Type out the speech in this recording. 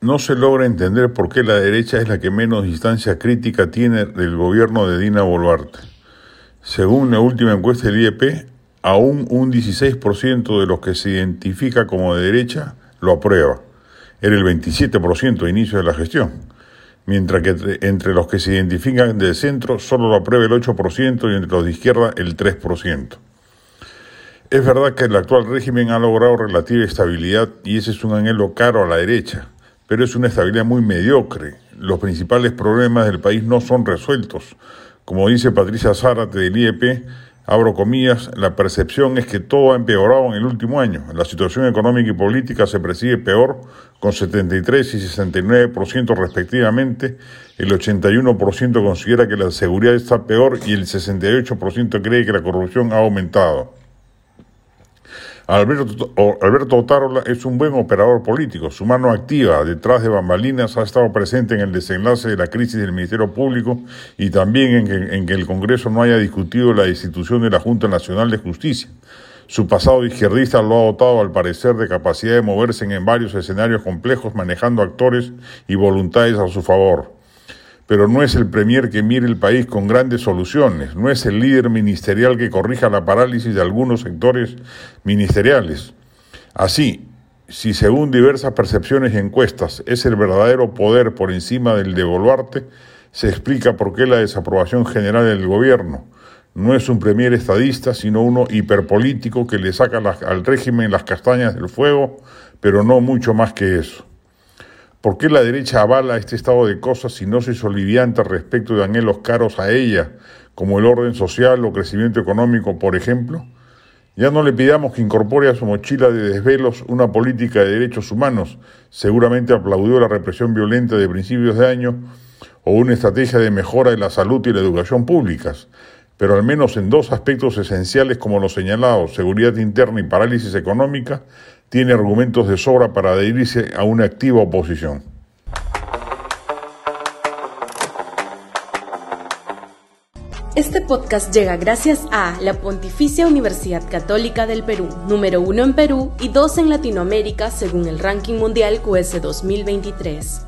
No se logra entender por qué la derecha es la que menos distancia crítica tiene del gobierno de Dina Boluarte. Según la última encuesta del IEP, aún un 16% de los que se identifica como de derecha lo aprueba. Era el 27% a inicio de la gestión. Mientras que entre los que se identifican de centro solo lo aprueba el 8% y entre los de izquierda el 3%. Es verdad que el actual régimen ha logrado relativa estabilidad y ese es un anhelo caro a la derecha pero es una estabilidad muy mediocre. Los principales problemas del país no son resueltos. Como dice Patricia Zárate del IEP, abro comillas, la percepción es que todo ha empeorado en el último año. La situación económica y política se percibe peor, con 73 y 69% respectivamente. El 81% considera que la seguridad está peor y el 68% cree que la corrupción ha aumentado. Alberto, Alberto Otárola es un buen operador político. Su mano activa detrás de bambalinas ha estado presente en el desenlace de la crisis del Ministerio Público y también en que, el Congreso no haya discutido la institución de la Junta Nacional de Justicia. Su pasado izquierdista lo ha dotado, al parecer, de capacidad de moverse en varios escenarios complejos, manejando actores y voluntades a su favor pero no es el premier que mire el país con grandes soluciones, no es el líder ministerial que corrija la parálisis de algunos sectores ministeriales. Así, si según diversas percepciones y encuestas es el verdadero poder por encima del de Boluarte, se explica por qué la desaprobación general del gobierno. No es un premier estadista, sino uno hiperpolítico que le saca al régimen las castañas del fuego, pero no mucho más que eso. ¿Por qué la derecha avala este estado de cosas si no se solivianta respecto de anhelos caros a ella, como el orden social o crecimiento económico, por ejemplo? Ya no le pidamos que incorpore a su mochila de desvelos una política de derechos humanos, seguramente aplaudió la represión violenta de principios de año, o una estrategia de mejora de la salud y la educación públicas, pero al menos en dos aspectos esenciales como los señalados, seguridad interna y parálisis económica, tiene argumentos de sobra para adherirse a una activa oposición. Este podcast llega gracias a la Pontificia Universidad Católica del Perú, número uno en Perú y dos en Latinoamérica según el ranking mundial QS 2023.